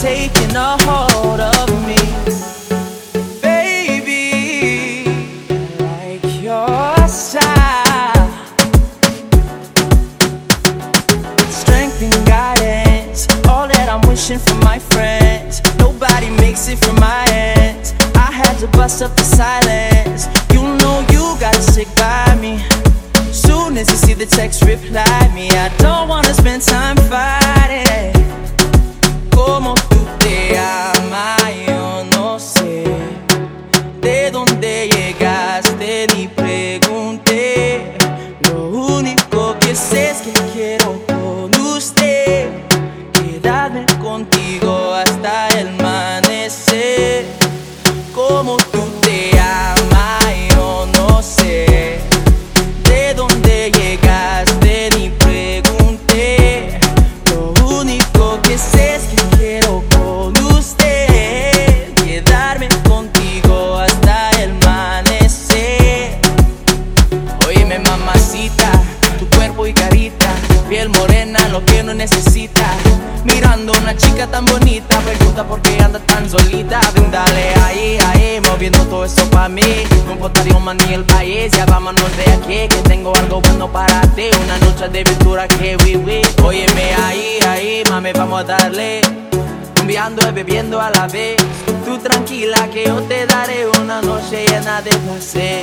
taking a hold of me. Baby, like your style. strength and guidance. All that I'm wishing for my friends. Nobody makes it from my ends. I had to bust up the silence. You know you gotta stick by me. Soon as you see the text, reply me. I De dónde llegaste ni pregunté. Lo único que sé es que quiero con usted quedarme contigo hasta el amanecer. Como mamacita, tu cuerpo y carita, piel morena, lo que no necesita. Mirando una chica tan bonita, pregunta por qué anda tan solita. Ven, dale ahí, ahí, moviendo todo eso pa' mí. Un man ni el país, ya vámonos de aquí, que tengo algo bueno para ti. Una noche de aventura que viví. Óyeme ahí, ahí, mami, vamos a darle. Cambiando y bebiendo a la vez. Tú tranquila que yo te daré una noche llena de placer.